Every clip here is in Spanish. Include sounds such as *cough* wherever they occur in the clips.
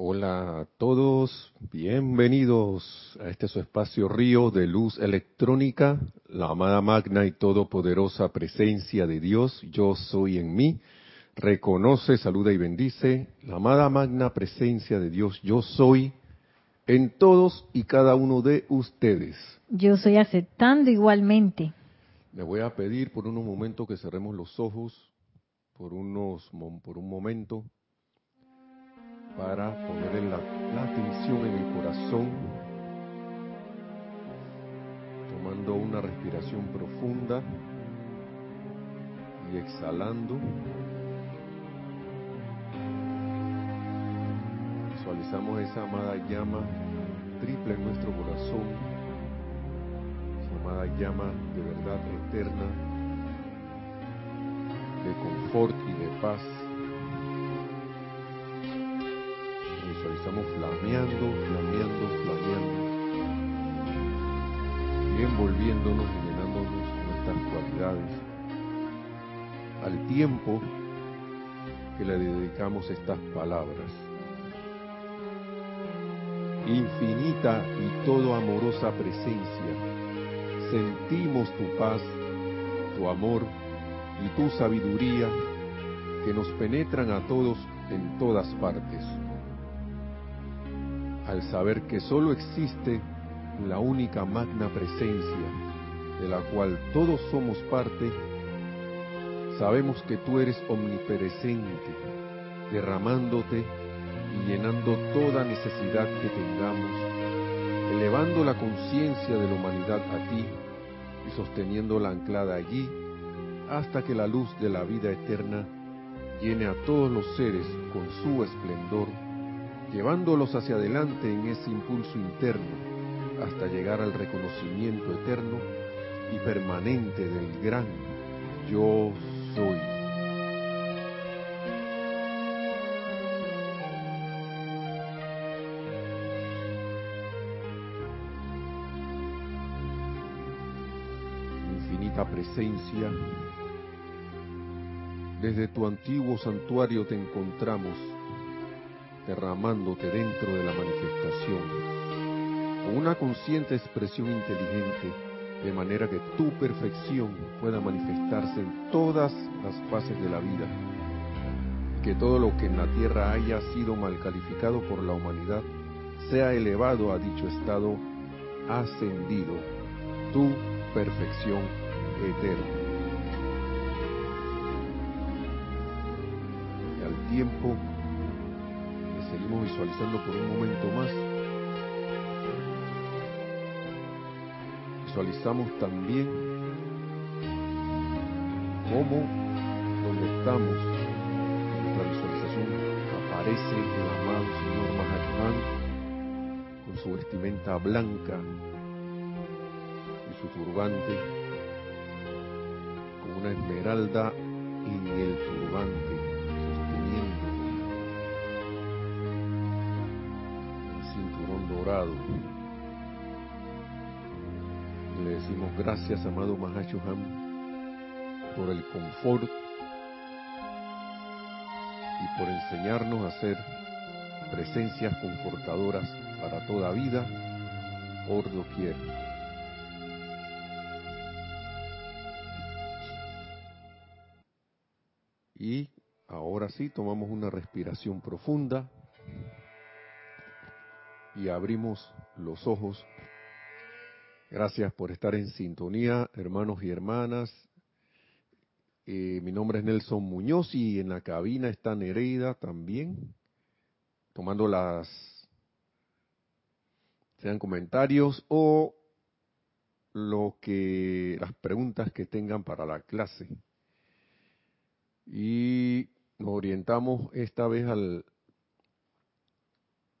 Hola a todos, bienvenidos a este su espacio río de luz electrónica, la amada magna y todopoderosa presencia de Dios, yo soy en mí, reconoce, saluda y bendice, la amada magna presencia de Dios, yo soy en todos y cada uno de ustedes. Yo soy aceptando igualmente. Le voy a pedir por unos momentos que cerremos los ojos, por, unos, por un momento, para poner la, la atención en el corazón, tomando una respiración profunda y exhalando. Visualizamos esa amada llama triple en nuestro corazón, esa amada llama de verdad eterna, de confort y de paz visualizamos flameando, flameando, flameando, y envolviéndonos y llenándonos con estas cualidades, al tiempo que le dedicamos estas palabras. Infinita y todo amorosa presencia, sentimos tu paz, tu amor y tu sabiduría que nos penetran a todos en todas partes al saber que sólo existe la única magna presencia de la cual todos somos parte, sabemos que tú eres omnipresente, derramándote y llenando toda necesidad que tengamos, elevando la conciencia de la humanidad a ti y sosteniéndola anclada allí hasta que la luz de la vida eterna llene a todos los seres con su esplendor llevándolos hacia adelante en ese impulso interno hasta llegar al reconocimiento eterno y permanente del gran yo soy. Infinita presencia, desde tu antiguo santuario te encontramos derramándote dentro de la manifestación, con una consciente expresión inteligente, de manera que tu perfección pueda manifestarse en todas las fases de la vida, que todo lo que en la tierra haya sido mal calificado por la humanidad sea elevado a dicho estado ascendido, tu perfección eterna. Al tiempo seguimos visualizando por un momento más. Visualizamos también cómo donde estamos, en nuestra visualización, aparece el amado Señor Mahachohan con su vestimenta blanca y su turbante, con una esmeralda en el turbante Le decimos gracias, amado Mahashohan, por el confort y por enseñarnos a ser presencias confortadoras para toda vida, por doquier. Y ahora sí, tomamos una respiración profunda y abrimos los ojos. Gracias por estar en sintonía, hermanos y hermanas. Eh, mi nombre es Nelson Muñoz y en la cabina está Nereida también, tomando las, sean comentarios o lo que, las preguntas que tengan para la clase. Y nos orientamos esta vez al,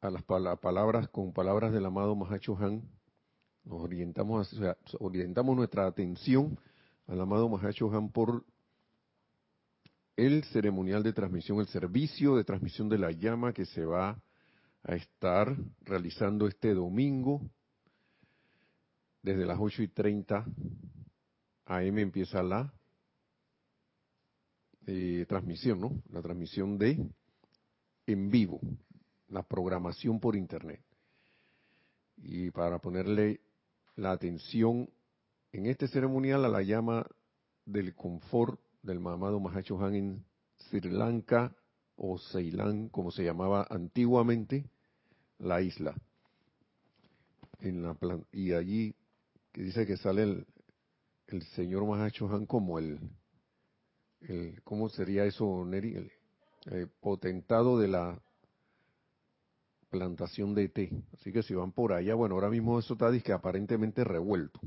a las palabras con palabras del amado Mahacho Han, nos orientamos, orientamos nuestra atención al amado Mahacho Han por el ceremonial de transmisión, el servicio de transmisión de la llama que se va a estar realizando este domingo desde las 8 y 30 AM empieza la eh, transmisión, ¿no? La transmisión de en vivo la programación por internet. Y para ponerle la atención en este ceremonial a la llama del confort del mamado Mahacho Han en Sri Lanka o Ceilán, como se llamaba antiguamente, la isla. Y allí que dice que sale el, el señor Mahacho Han como el, el, ¿cómo sería eso, Neri? El, potentado de la plantación de té. Así que si van por allá, bueno, ahora mismo eso está que aparentemente revuelto.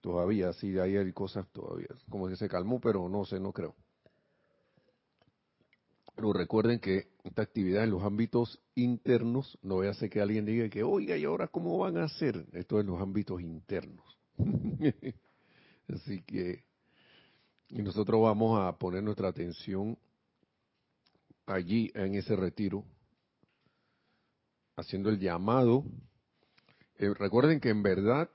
Todavía, sí, ahí hay cosas todavía. Como que se calmó, pero no sé, no creo. Pero recuerden que esta actividad en los ámbitos internos, no voy a hacer que alguien diga que, oiga, ¿y ahora cómo van a hacer? Esto en los ámbitos internos. *laughs* Así que, y nosotros vamos a poner nuestra atención allí en ese retiro, haciendo el llamado. Eh, recuerden que en verdad,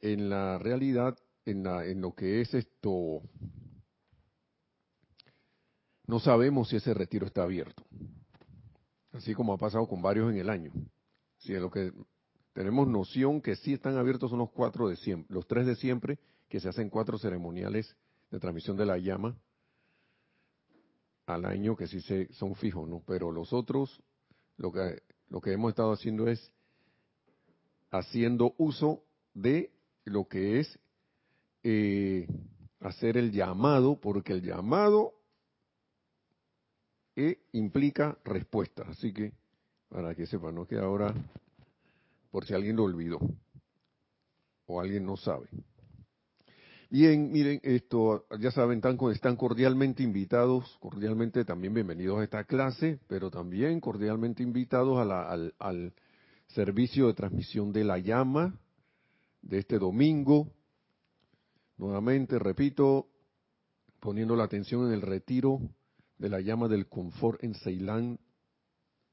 en la realidad, en, la, en lo que es esto, no sabemos si ese retiro está abierto. Así como ha pasado con varios en el año. Si es lo que tenemos noción que sí están abiertos son los cuatro de siempre, los tres de siempre, que se hacen cuatro ceremoniales de transmisión de la llama al año que sí se, son fijos, ¿no? Pero los otros, lo que, lo que hemos estado haciendo es haciendo uso de lo que es eh, hacer el llamado, porque el llamado e implica respuesta. Así que, para que sepan, no que ahora, por si alguien lo olvidó o alguien no sabe. Bien, miren, esto, ya saben, están, están cordialmente invitados, cordialmente también bienvenidos a esta clase, pero también cordialmente invitados al, al servicio de transmisión de la llama de este domingo. Nuevamente, repito, poniendo la atención en el retiro de la llama del confort en Ceilán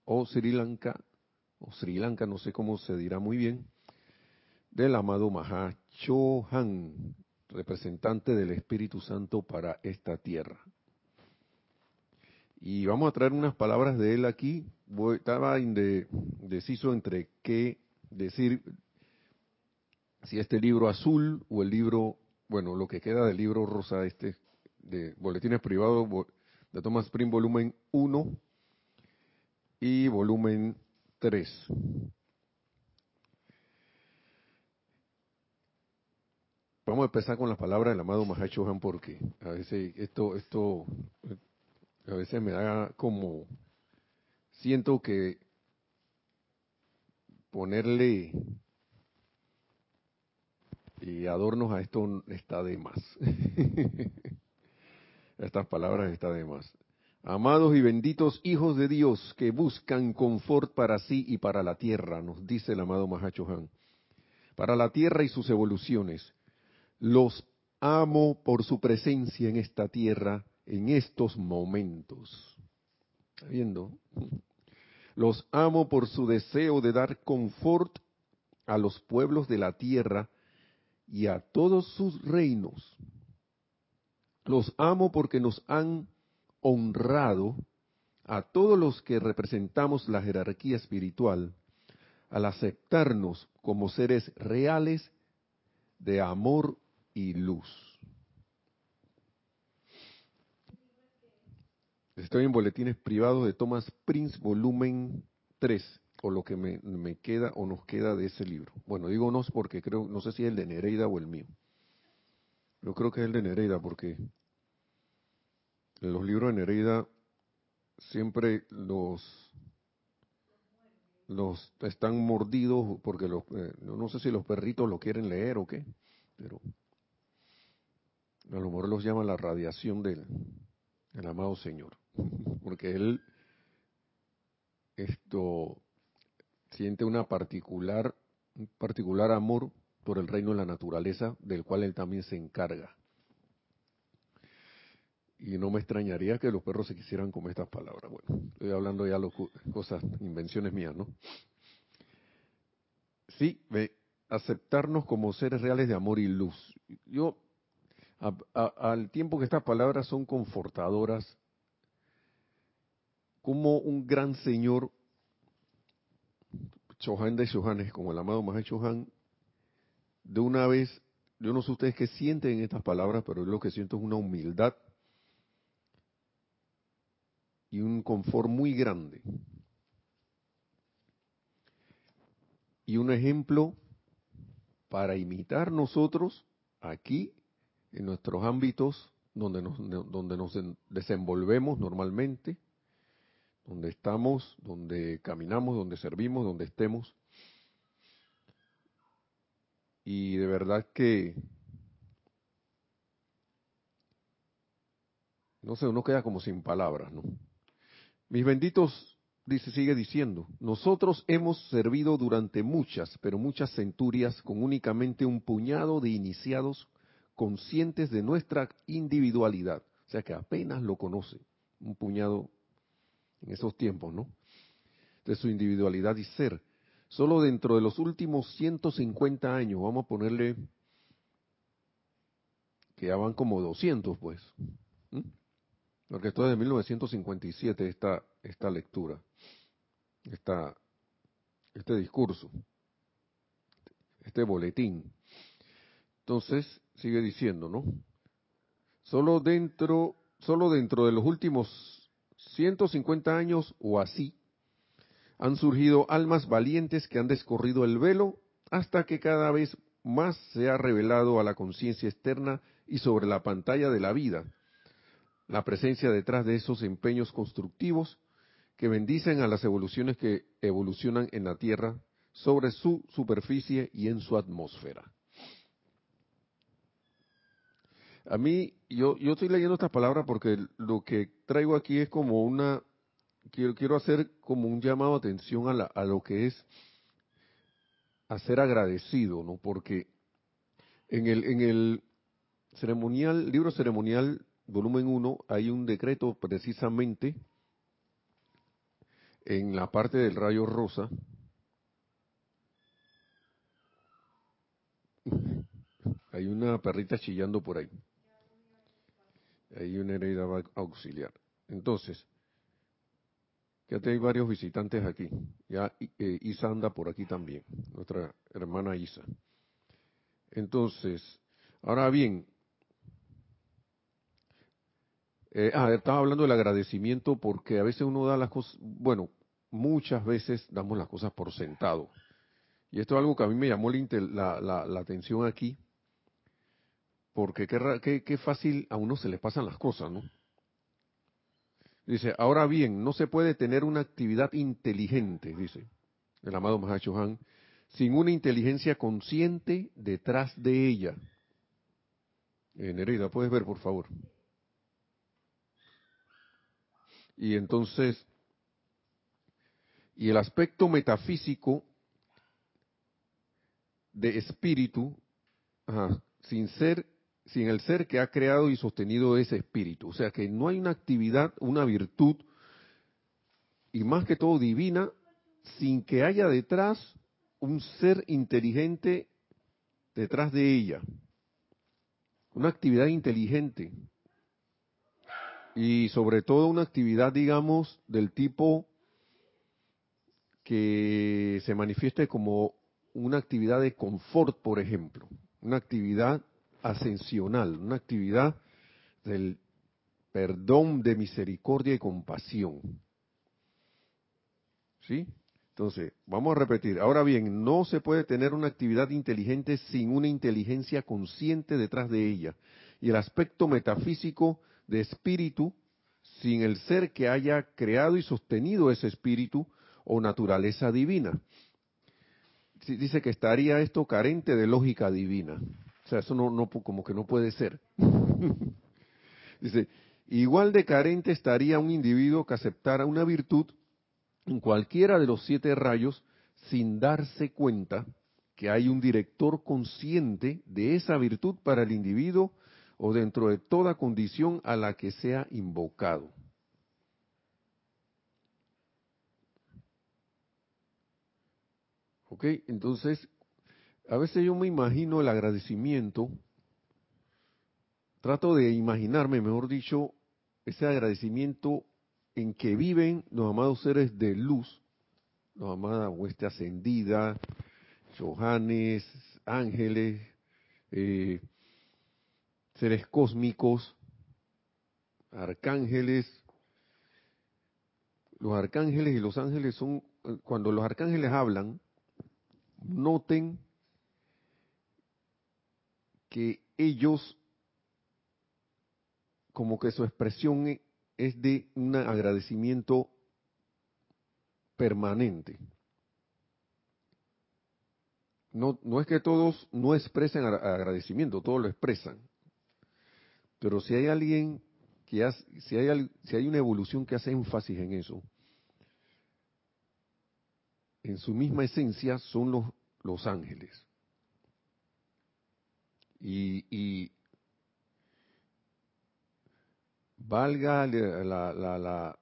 o Sri Lanka, o Sri Lanka, no sé cómo se dirá muy bien, del amado Mahachohan, representante del Espíritu Santo para esta tierra. Y vamos a traer unas palabras de él aquí. estaba indeciso entre qué decir, si este libro azul o el libro, bueno, lo que queda del libro rosa este, de Boletines Privados, de Thomas Prim, volumen 1 y volumen 3. Vamos a empezar con las palabras del amado Mahacho porque a veces esto, esto, a veces me da como, siento que ponerle y adornos a esto está de más. *laughs* Estas palabras están de más. Amados y benditos hijos de Dios que buscan confort para sí y para la tierra, nos dice el amado Mahacho. Para la tierra y sus evoluciones. Los amo por su presencia en esta tierra en estos momentos. ¿Está viendo? Los amo por su deseo de dar confort a los pueblos de la tierra y a todos sus reinos los amo porque nos han honrado a todos los que representamos la jerarquía espiritual al aceptarnos como seres reales de amor y luz. Estoy en boletines privados de Thomas Prince, volumen 3, o lo que me, queda o nos queda de ese libro. Bueno, digo nos porque creo, no sé si es el de Nereida o el mío. Yo creo que es el de Nereida porque los libros de Nereida siempre los los están mordidos porque los eh, no sé si los perritos lo quieren leer o qué, pero a lo mejor los llama la radiación del, amado Señor, *laughs* porque él esto siente una particular un particular amor por el reino de la naturaleza del cual él también se encarga. Y no me extrañaría que los perros se quisieran comer estas palabras. Bueno, estoy hablando ya de cosas, invenciones mías, ¿no? Sí, aceptarnos como seres reales de amor y luz. Yo, al tiempo que estas palabras son confortadoras, como un gran señor, Chohan de Chohanes, como el amado Maha Chohan, de una vez, yo no sé ustedes qué sienten en estas palabras, pero lo que siento es una humildad y un confort muy grande. Y un ejemplo para imitar nosotros aquí, en nuestros ámbitos donde nos, donde nos desenvolvemos normalmente, donde estamos, donde caminamos, donde servimos, donde estemos. Y de verdad que, no sé, uno queda como sin palabras, ¿no? Mis benditos, dice, sigue diciendo, nosotros hemos servido durante muchas, pero muchas centurias con únicamente un puñado de iniciados conscientes de nuestra individualidad. O sea que apenas lo conoce, un puñado en esos tiempos, ¿no? De su individualidad y ser. Solo dentro de los últimos 150 años, vamos a ponerle que ya van como 200, pues. Porque esto es de 1957, esta, esta lectura, esta, este discurso, este boletín. Entonces, sigue diciendo, ¿no? Solo dentro, solo dentro de los últimos 150 años o así, han surgido almas valientes que han descorrido el velo hasta que cada vez más se ha revelado a la conciencia externa y sobre la pantalla de la vida la presencia detrás de esos empeños constructivos que bendicen a las evoluciones que evolucionan en la Tierra sobre su superficie y en su atmósfera. A mí, yo, yo estoy leyendo estas palabras porque lo que traigo aquí es como una, quiero, quiero hacer como un llamado de atención a, la, a lo que es a ser agradecido, ¿no? Porque en el, en el ceremonial, libro ceremonial, volumen 1, hay un decreto precisamente en la parte del rayo rosa, *laughs* hay una perrita chillando por ahí. Hay una herida auxiliar. Entonces, ya hay varios visitantes aquí. Ya eh, Isa anda por aquí también, nuestra hermana Isa. Entonces, ahora bien, eh, ah, estaba hablando del agradecimiento porque a veces uno da las cosas, bueno, muchas veces damos las cosas por sentado. Y esto es algo que a mí me llamó la, la atención aquí, porque qué, qué, fácil a uno se le pasan las cosas, ¿no? Dice, ahora bien, no se puede tener una actividad inteligente, dice el amado Mahacho Han, sin una inteligencia consciente detrás de ella. Eh, Nereida, puedes ver, por favor. Y entonces, y el aspecto metafísico de espíritu, sin ser sin el ser que ha creado y sostenido ese espíritu. O sea que no hay una actividad, una virtud, y más que todo divina, sin que haya detrás un ser inteligente detrás de ella. Una actividad inteligente. Y sobre todo una actividad, digamos, del tipo que se manifieste como una actividad de confort, por ejemplo. Una actividad ascensional, una actividad del perdón, de misericordia y compasión. ¿Sí? Entonces, vamos a repetir. Ahora bien, no se puede tener una actividad inteligente sin una inteligencia consciente detrás de ella. Y el aspecto metafísico de espíritu, sin el ser que haya creado y sostenido ese espíritu o naturaleza divina. Dice que estaría esto carente de lógica divina. O sea, eso no, como que no puede ser. *laughs* Dice, igual de carente estaría un individuo que aceptara una virtud en cualquiera de los siete rayos sin darse cuenta que hay un director consciente de esa virtud para el individuo o dentro de toda condición a la que sea invocado. ¿Ok? Entonces, a veces yo me imagino el agradecimiento, trato de imaginarme, mejor dicho, ese agradecimiento en que viven los amados seres de luz, los amadas hueste ascendida, Johannes, ángeles, eh, seres cósmicos, arcángeles. Los arcángeles y los ángeles son, cuando los arcángeles hablan, noten que ellos, como que su expresión es de un agradecimiento permanente. No, no es que todos no expresen agradecimiento, todos lo expresan. Pero si hay alguien que hace, si hay, si hay una evolución que hace énfasis en eso, en su misma esencia son los, los ángeles. Y, y, valga la, la, la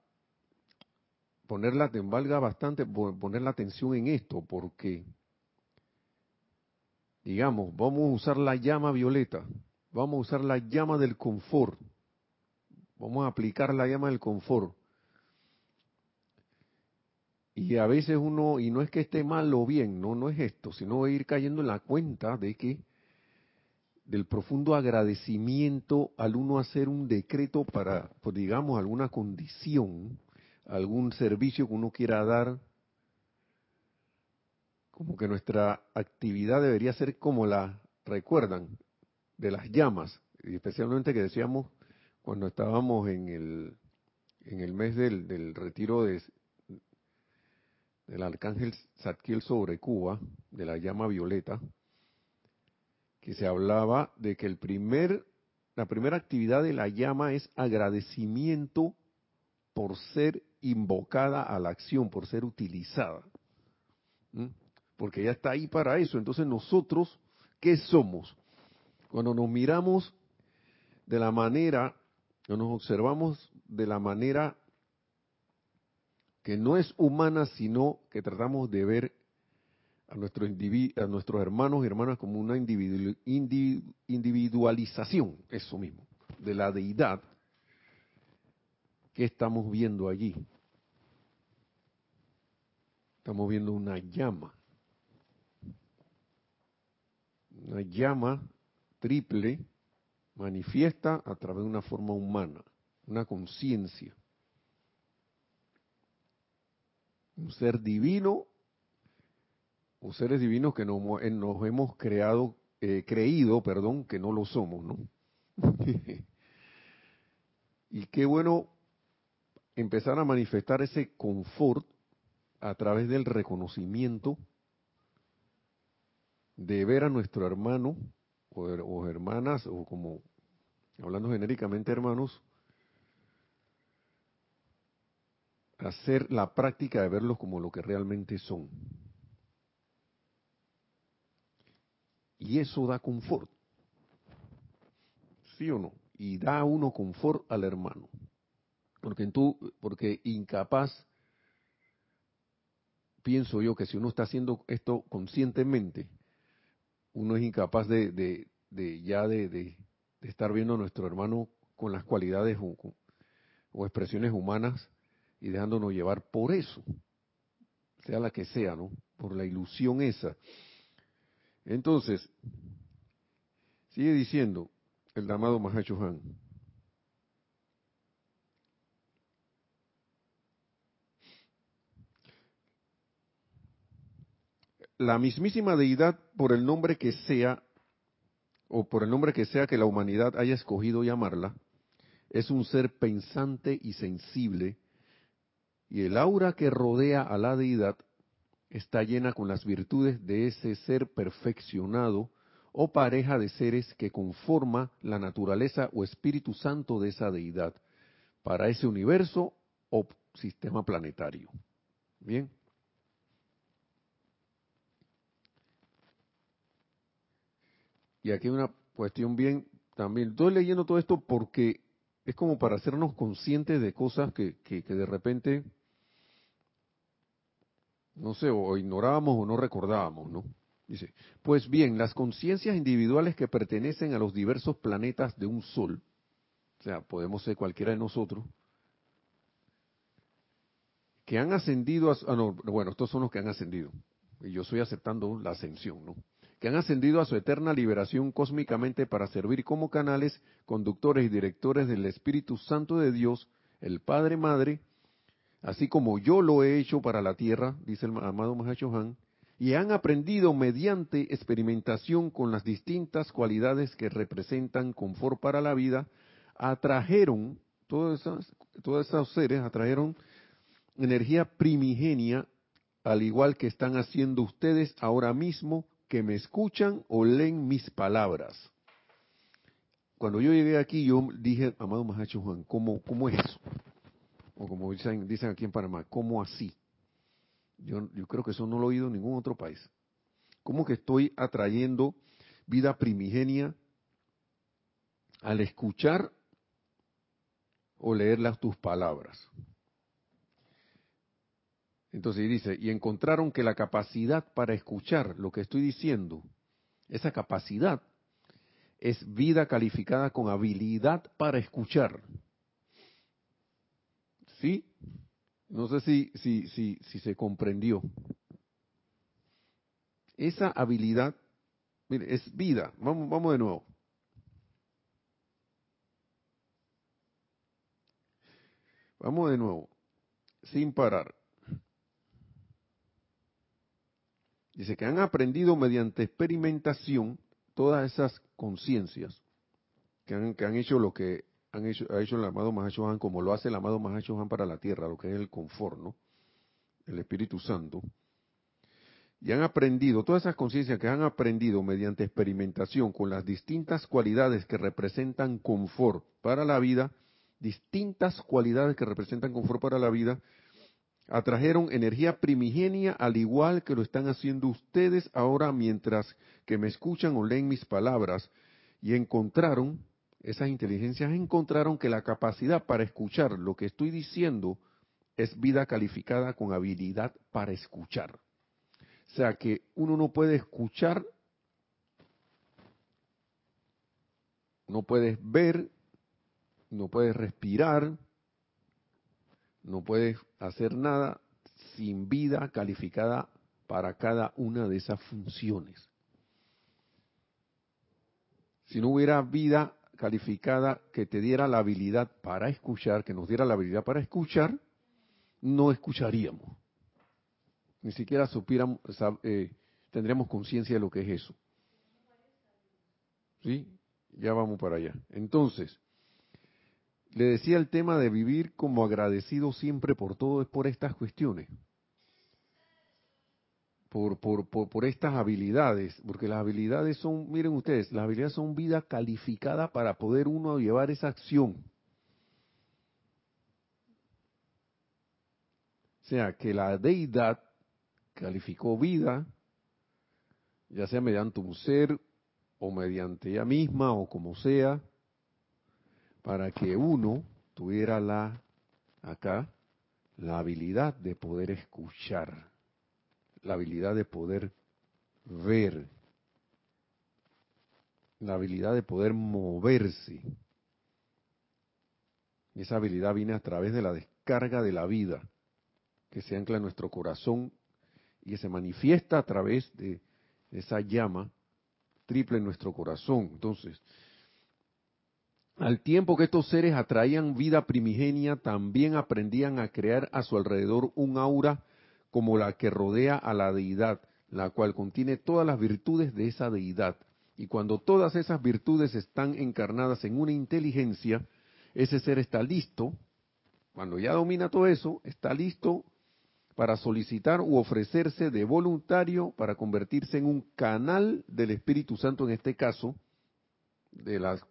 ponerla, valga bastante poner la atención en esto, porque, digamos, vamos a usar la llama violeta, vamos a usar la llama del confort, vamos a aplicar la llama del confort. Y a veces uno, y no es que esté mal o bien, no, no es esto, sino ir cayendo en la cuenta de que del profundo agradecimiento al uno hacer un decreto para, pues, digamos, alguna condición, algún servicio que uno quiera dar, como que nuestra actividad debería ser como la, recuerdan, de las llamas, y especialmente que decíamos cuando estábamos en el, en el mes del, del retiro de, del arcángel Zadkiel sobre Cuba, de la llama violeta, que se hablaba de que el primer, la primera actividad de la llama es agradecimiento por ser invocada a la acción, por ser utilizada. Porque ella está ahí para eso. Entonces nosotros, ¿qué somos? Cuando nos miramos de la manera, cuando nos observamos de la manera que no es humana, sino que tratamos de ver a, nuestro a nuestros hermanos y hermanas como una individualización, eso mismo, de la deidad que estamos viendo allí. Estamos viendo una llama, una llama triple manifiesta a través de una forma humana, una conciencia. Un ser divino o seres divinos que nos, hemos creado, eh, creído, perdón, que no lo somos, ¿no? *laughs* y qué bueno empezar a manifestar ese confort a través del reconocimiento de ver a nuestro hermano o, o hermanas, o como hablando genéricamente hermanos, hacer la práctica de verlos como lo que realmente son. Y eso da confort. ¿Sí o no? Y da uno confort al hermano. Porque, tú, porque incapaz, pienso yo que si uno está haciendo esto conscientemente, uno es incapaz de, de, de ya de, de, estar viendo a nuestro hermano con las cualidades o, o expresiones humanas y dejándonos llevar por eso, sea la que sea, ¿no? Por la ilusión esa. Entonces, sigue diciendo el amado Mahacho Han. La mismísima deidad, por el nombre que sea, o por el nombre que sea que la humanidad haya escogido llamarla, es un ser pensante y sensible, y el aura que rodea a la deidad está llena con las virtudes de ese ser perfeccionado o pareja de seres que conforma la naturaleza o espíritu santo de esa deidad para ese universo o sistema planetario. Bien. Y aquí una cuestión bien también. Estoy leyendo todo esto porque es como para hacernos conscientes de cosas que, que de repente no sé, o ignorábamos o no recordábamos, ¿no? Dice, pues bien, las conciencias individuales que pertenecen a los diversos planetas de un sol, o sea, podemos ser cualquiera de nosotros, que han ascendido a... Ah, no, bueno, estos son los que han ascendido. Y yo estoy aceptando la ascensión, ¿no? Que han ascendido a su eterna liberación cósmicamente para servir como canales, conductores y directores del Espíritu Santo de Dios, el Padre Madre, así como yo lo he hecho para la tierra, dice el amado Mahashohan, y han aprendido mediante experimentación con las distintas cualidades que representan confort para la vida, atrajeron, todos esos, todos esos seres atrajeron energía primigenia, al igual que están haciendo ustedes ahora mismo que me escuchan o leen mis palabras. Cuando yo llegué aquí, yo dije, amado Mahacho Juan, ¿cómo, ¿cómo es eso? O como dicen, dicen aquí en Panamá, ¿cómo así? Yo, yo creo que eso no lo he oído en ningún otro país. ¿Cómo que estoy atrayendo vida primigenia al escuchar o leer las tus palabras? Entonces dice, y encontraron que la capacidad para escuchar lo que estoy diciendo, esa capacidad es vida calificada con habilidad para escuchar. ¿Sí? No sé si, si, si, si se comprendió. Esa habilidad, mire, es vida. Vamos, vamos de nuevo. Vamos de nuevo, sin parar. Dice que han aprendido mediante experimentación todas esas conciencias que han, que han hecho lo que han hecho, ha hecho el amado Mahashohan, como lo hace el amado Mahashohan para la tierra, lo que es el confort, ¿no? El Espíritu Santo. Y han aprendido, todas esas conciencias que han aprendido mediante experimentación con las distintas cualidades que representan confort para la vida, distintas cualidades que representan confort para la vida, atrajeron energía primigenia al igual que lo están haciendo ustedes ahora mientras que me escuchan o leen mis palabras y encontraron esas inteligencias encontraron que la capacidad para escuchar lo que estoy diciendo es vida calificada con habilidad para escuchar. O sea que uno no puede escuchar, no puedes ver, no puedes respirar, no puedes hacer nada sin vida calificada para cada una de esas funciones. Si no hubiera vida calificada que te diera la habilidad para escuchar, que nos diera la habilidad para escuchar, no escucharíamos. Ni siquiera supiéramos, eh, tendríamos conciencia de lo que es eso. ¿Sí? Ya vamos para allá. Entonces, le decía el tema de vivir como agradecido siempre por todo es por estas cuestiones por, por, por, estas habilidades, porque las habilidades son, miren ustedes, las habilidades son vida calificada para poder uno llevar esa acción. O sea, que la deidad calificó vida, ya sea mediante un ser o mediante ella misma o como sea, para que uno tuviera la, acá, la habilidad de poder escuchar la habilidad de poder ver, la habilidad de poder moverse. Y esa habilidad viene a través de la descarga de la vida que se ancla en nuestro corazón y que se manifiesta a través de esa llama triple en nuestro corazón. Entonces, al tiempo que estos seres atraían vida primigenia, también aprendían a crear a su alrededor un aura como la que rodea a la deidad, la cual contiene todas las virtudes de esa deidad. Y cuando todas esas virtudes están encarnadas en una inteligencia, ese ser está listo, cuando ya domina todo eso, está listo para solicitar u ofrecerse de voluntario para convertirse en un canal del Espíritu Santo, en este caso, de las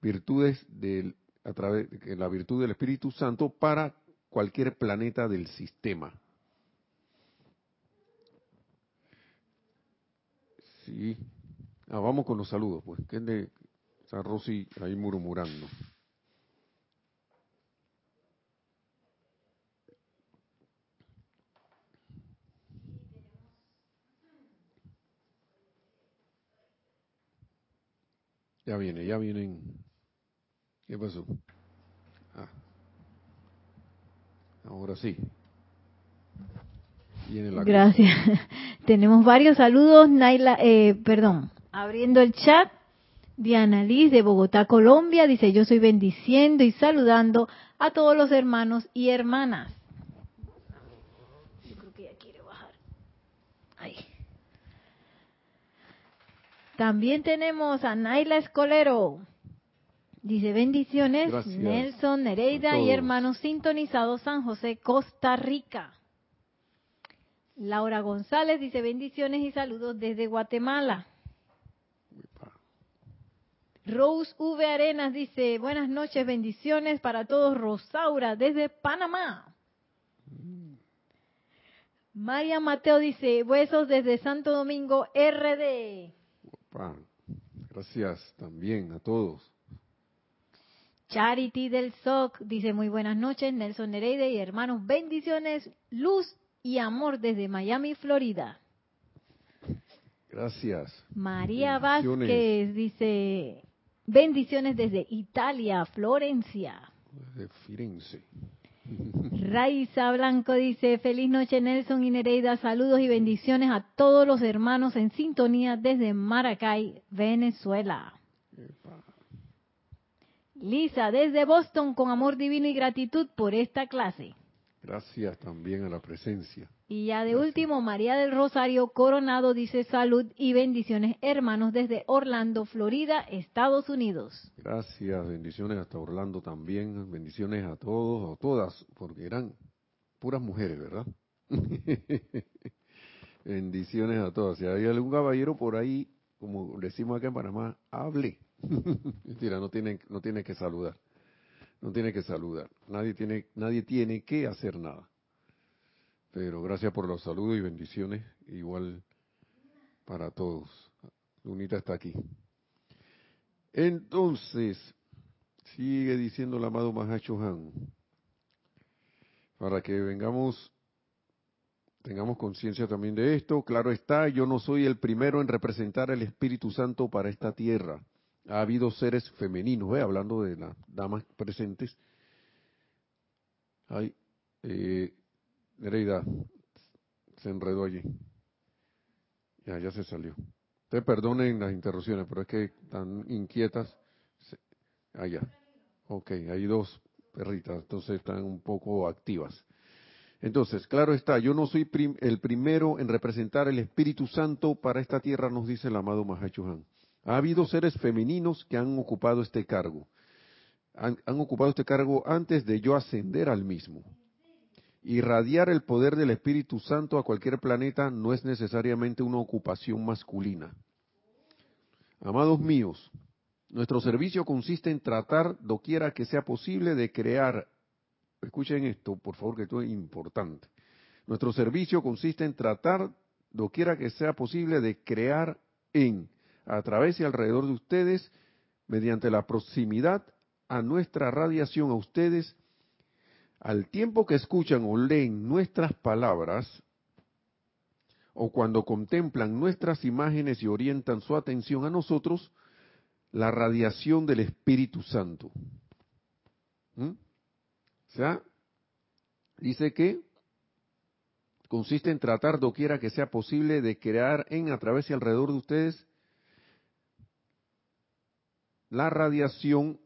virtudes del, a través de la virtud del Espíritu Santo para cualquier planeta del sistema. Sí. Ah, vamos con los saludos, pues. ¿Qué de San Rosy ahí murmurando? Ya viene, ya vienen. ¿Qué pasó? Ah. Ahora sí. Gracias. *laughs* Tenemos varios saludos. Naila, eh, perdón, abriendo el chat. Diana Liz de Bogotá, Colombia, dice, yo soy bendiciendo y saludando a todos los hermanos y hermanas. Yo creo que ella quiere bajar. Ahí. También tenemos a Naila Escolero. Dice bendiciones, Nelson, Nereida y hermanos sintonizados San José, Costa Rica. Laura González dice bendiciones y saludos desde Guatemala. Rose V. Arenas dice, buenas noches, bendiciones para todos, Rosaura, desde Panamá. María Mateo dice, huesos desde Santo Domingo, RD. Gracias también a todos. Charity del SOC dice, muy buenas noches, Nelson Nereide y hermanos, bendiciones, luz y amor desde Miami, Florida. Gracias. María Vázquez dice, Bendiciones desde Italia, Florencia. Desde Firenze. Raiza Blanco dice, feliz noche Nelson y Nereida, saludos y bendiciones a todos los hermanos en sintonía desde Maracay, Venezuela. Lisa, desde Boston, con amor divino y gratitud por esta clase. Gracias también a la presencia. Y ya de último, María del Rosario Coronado dice salud y bendiciones hermanos desde Orlando, Florida, Estados Unidos. Gracias, bendiciones hasta Orlando también, bendiciones a todos, a todas, porque eran puras mujeres, ¿verdad? *laughs* bendiciones a todas. Si hay algún caballero por ahí, como decimos acá en Panamá, hable. *laughs* Mentira, no tiene, no tiene que saludar. No tiene que saludar. Nadie tiene, nadie tiene que hacer nada. Pero gracias por los saludos y bendiciones, igual para todos. Lunita está aquí. Entonces, sigue diciendo el amado Mahacho Han, para que vengamos, tengamos conciencia también de esto. Claro está, yo no soy el primero en representar el Espíritu Santo para esta tierra. Ha habido seres femeninos, ¿eh? hablando de las damas presentes. Hay eh, Nereida, se enredó allí. Ya, ya se salió. Ustedes perdonen las interrupciones, pero es que están inquietas. Allá. Ah, ok, hay dos perritas, entonces están un poco activas. Entonces, claro está, yo no soy el primero en representar el Espíritu Santo para esta tierra, nos dice el amado Mahachuhan. Ha habido seres femeninos que han ocupado este cargo. han ocupado este cargo antes de yo ascender al mismo. Irradiar el poder del Espíritu Santo a cualquier planeta no es necesariamente una ocupación masculina. Amados míos, nuestro servicio consiste en tratar, doquiera que sea posible, de crear, escuchen esto, por favor, que esto es importante. Nuestro servicio consiste en tratar, doquiera que sea posible, de crear en, a través y alrededor de ustedes, mediante la proximidad a nuestra radiación a ustedes, al tiempo que escuchan o leen nuestras palabras, o cuando contemplan nuestras imágenes y orientan su atención a nosotros, la radiación del Espíritu Santo. ¿Mm? O sea, dice que consiste en tratar doquiera que sea posible de crear en, a través y alrededor de ustedes la radiación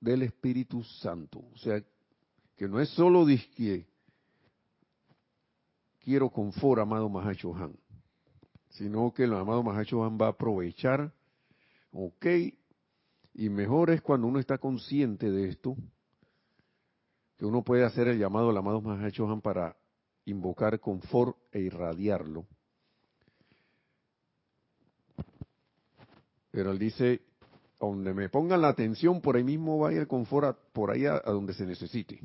del Espíritu Santo. O sea, que no es solo disque quiero confort, amado Mahacho Han, sino que el amado Mahacho Han va a aprovechar, ok, y mejor es cuando uno está consciente de esto, que uno puede hacer el llamado al amado Mahacho Han para invocar confort e irradiarlo. Pero él dice, donde me pongan la atención, por ahí mismo va a ir el confort, por ahí a donde se necesite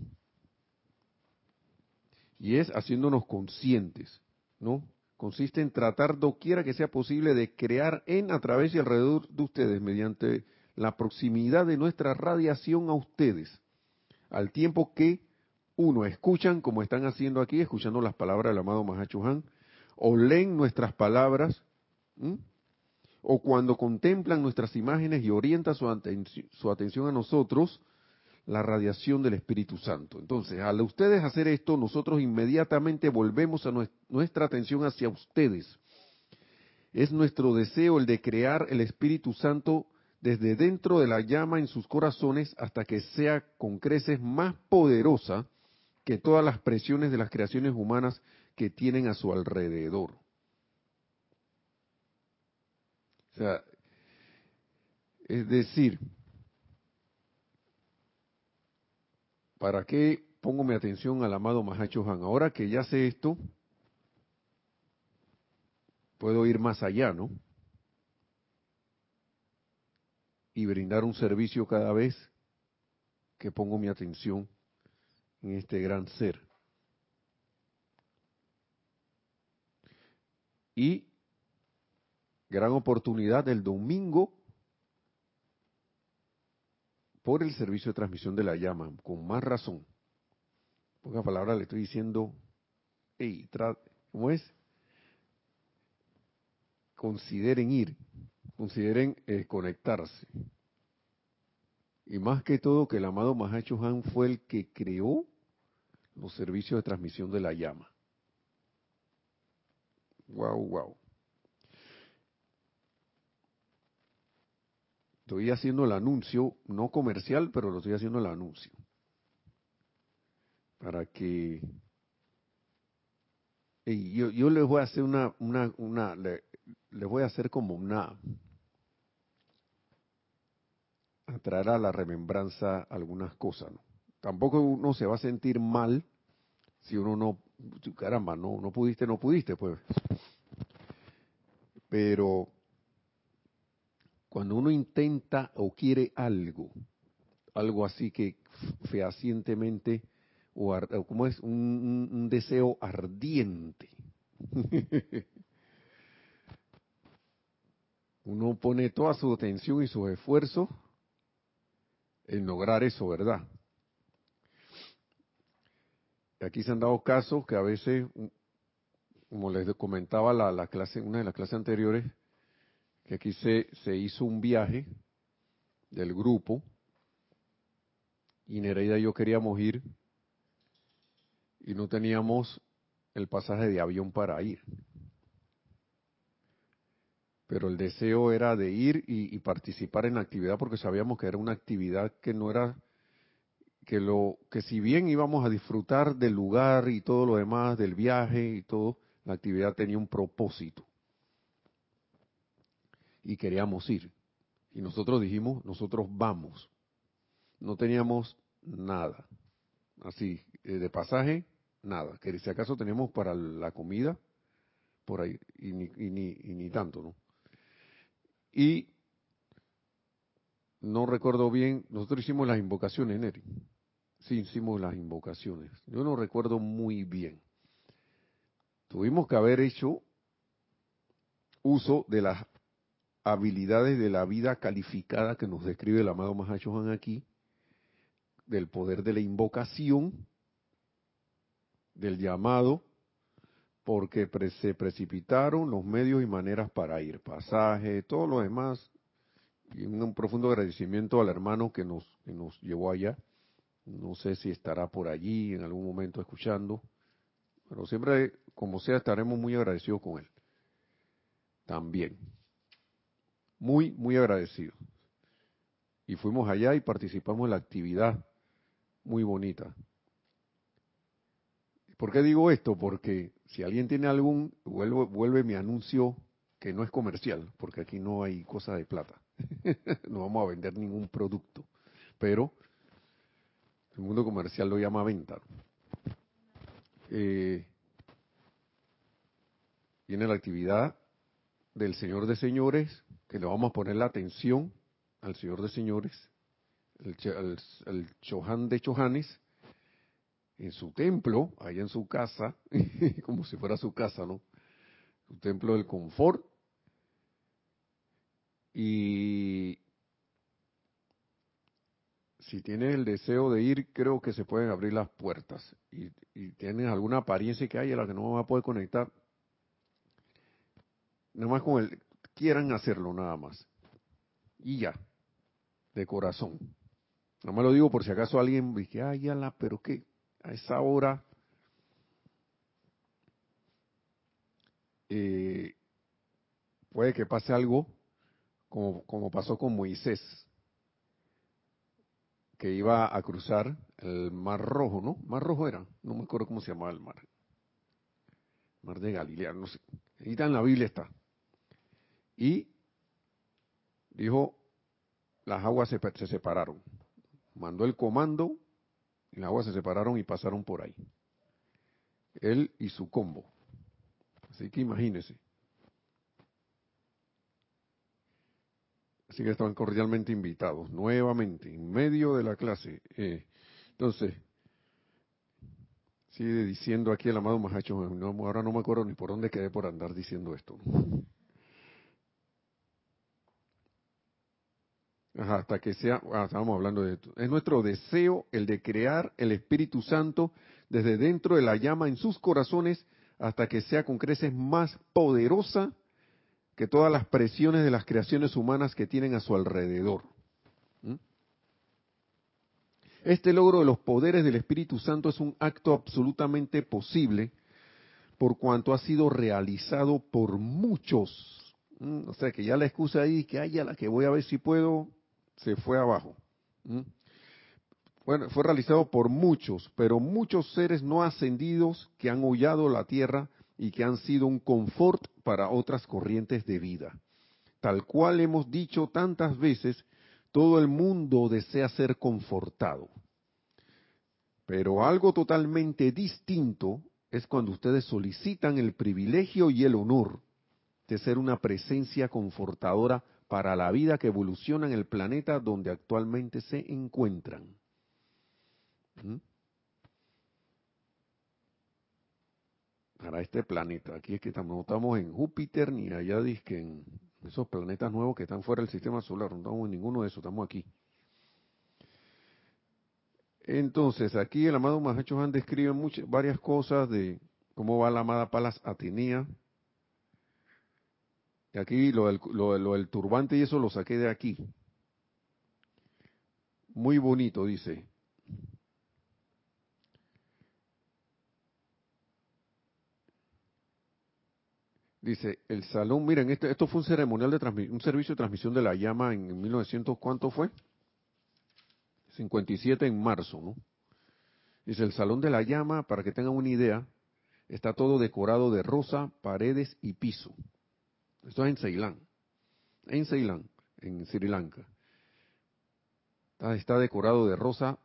y es haciéndonos conscientes, ¿no? Consiste en tratar doquiera que sea posible de crear en, a través y alrededor de ustedes, mediante la proximidad de nuestra radiación a ustedes, al tiempo que, uno, escuchan, como están haciendo aquí, escuchando las palabras del amado Mahacho o leen nuestras palabras, o cuando contemplan nuestras imágenes y orientan su, su atención a nosotros, la radiación del Espíritu Santo. Entonces, al ustedes hacer esto, nosotros inmediatamente volvemos a nuestra atención hacia ustedes. Es nuestro deseo el de crear el Espíritu Santo desde dentro de la llama en sus corazones hasta que sea con creces más poderosa que todas las presiones de las creaciones humanas que tienen a su alrededor. O sea, es decir, ¿para qué pongo mi atención al amado Mahacho Han? Ahora que ya sé esto, puedo ir más allá, ¿no? Y brindar un servicio cada vez que pongo mi atención en este gran ser. Y gran oportunidad el domingo por el servicio de transmisión de la llama, con más razón. Pocas palabras le estoy diciendo, hey, ¿cómo es? Consideren ir, consideren eh, conectarse. Y más que todo que el amado Mahacho Han fue el que creó los servicios de transmisión de la llama. Wow, wow. Estoy haciendo el anuncio, no comercial, pero lo estoy haciendo el anuncio. Para que yo, yo les voy a hacer una, una, una les voy a hacer como una, atraer a la remembranza algunas cosas. Tampoco uno se va a sentir mal si uno no, caramba, no, no pudiste, no pudiste, pues. Pero cuando uno intenta o quiere algo, algo así que fehacientemente, o, como es un, deseo ardiente, *laughs* uno pone toda su atención y sus esfuerzos en lograr eso, ¿verdad? Aquí se han dado casos que a veces, como les comentaba la clase, una de las clases anteriores, que aquí se, se hizo un viaje del grupo y Nereida y yo queríamos ir y no teníamos el pasaje de avión para ir. Pero el deseo era de ir y, y, participar en la actividad porque sabíamos que era una actividad que no era que lo que si bien íbamos a disfrutar del lugar y todo lo demás del viaje y todo, la actividad tenía un propósito y queríamos ir. Y nosotros dijimos, nosotros vamos. No teníamos nada. Así, eh, de pasaje, nada. Que si acaso teníamos para la comida, por ahí, y ni, y ni, y ni tanto, ¿no? Y no recuerdo bien, nosotros hicimos las invocaciones, Neri. Sí, hicimos las invocaciones. Yo no recuerdo muy bien. Tuvimos que haber hecho uso de las habilidades de la vida calificada que nos describe el amado Mahachohan aquí, del poder de la invocación, del llamado, porque se precipitaron los medios y maneras para ir, pasaje, todo lo demás, y un, profundo agradecimiento al hermano que nos, que nos llevó allá. No sé si estará por allí en algún momento escuchando, pero siempre, como sea, estaremos muy agradecidos con él. También muy, muy agradecido. Y fuimos allá y participamos en la actividad muy bonita. ¿Por qué digo esto? Porque si alguien tiene algún, vuelve, vuelve mi anuncio que no es comercial, porque aquí no hay cosa de plata. *laughs* no vamos a vender ningún producto. Pero el mundo comercial lo llama venta. Eh, viene la actividad del Señor de Señores, que le vamos a poner la atención al Señor de Señores, el, Chohan de Chohanes, en su templo, allá en su casa, *laughs* como si fuera su casa, ¿no? Su templo del confort. Y si tienes el deseo de ir, creo que se pueden abrir las puertas. Y, y tienes alguna apariencia que hay a la que no va a poder conectar, nada más con el, quieran hacerlo nada más. Y ya, de corazón. No me lo digo por si acaso alguien dice, ay, ya la, pero qué, a esa hora eh, puede que pase algo como, como pasó con Moisés, que iba a cruzar el Mar Rojo, ¿no? Mar Rojo era, no me acuerdo cómo se llamaba el mar. Mar de Galilea, no sé. Ahí está en la Biblia está. Y dijo, las aguas se, se separaron. Mandó el comando y las aguas se separaron y pasaron por ahí. Él y su combo. Así que imagínese. Así que estaban cordialmente invitados, nuevamente, en medio de la clase. Eh, entonces, sigue diciendo aquí el amado Mahacho, ahora no me acuerdo ni por dónde quedé por andar diciendo esto. Hasta que sea, ah, estábamos hablando de esto. Es nuestro deseo el de crear el Espíritu Santo desde dentro de la llama en sus corazones hasta que sea con creces más poderosa que todas las presiones de las creaciones humanas que tienen a su alrededor. ¿Mm? Este logro de los poderes del Espíritu Santo es un acto absolutamente posible por cuanto ha sido realizado por muchos. ¿Mm? O sea que ya la excusa ahí que haya la que voy a ver si puedo se fue abajo. Bueno, fue realizado por muchos, pero muchos seres no ascendidos que han hollado la tierra y que han sido un confort para otras corrientes de vida. Tal cual hemos dicho tantas veces, todo el mundo desea ser confortado. Pero algo totalmente distinto es cuando ustedes solicitan el privilegio y el honor de ser una presencia confortadora para la vida que evoluciona en el planeta donde actualmente se encuentran. ¿Mm? para este planeta. Aquí es que estamos, estamos en Júpiter ni allá que en esos planetas nuevos que están fuera del sistema solar, no estamos en ninguno de esos, estamos aquí. Entonces, aquí el amado Mahacho Han describe muchas, varias cosas de cómo va la amada Palas Atenea. Aquí lo del, lo del turbante y eso lo saqué de aquí. Muy bonito, dice. Dice, el salón, miren, este, esto fue un ceremonial de un servicio de transmisión de la llama en 1900, ¿cuánto fue? 57 en marzo, ¿no? Dice, el salón de la llama, para que tengan una idea, está todo decorado de rosa, paredes y piso. Esto es en Ceilán, en Ceilán, en Sri Lanka. está decorado de rosa,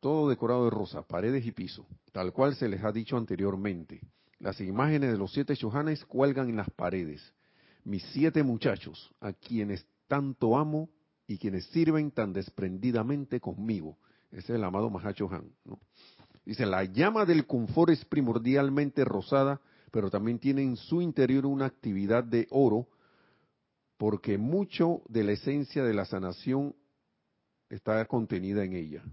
todo decorado de rosa, paredes y piso, tal cual se les ha dicho anteriormente. Las imágenes de los siete Shohanes cuelgan en las paredes. Mis siete muchachos, a quienes tanto amo y quienes sirven tan desprendidamente conmigo. Ese es el amado Mahachohan. ¿no? Dice, la llama del confort es primordialmente rosada, pero también tiene en su interior una actividad de oro, porque mucho de la esencia de la sanación está contenida en ella.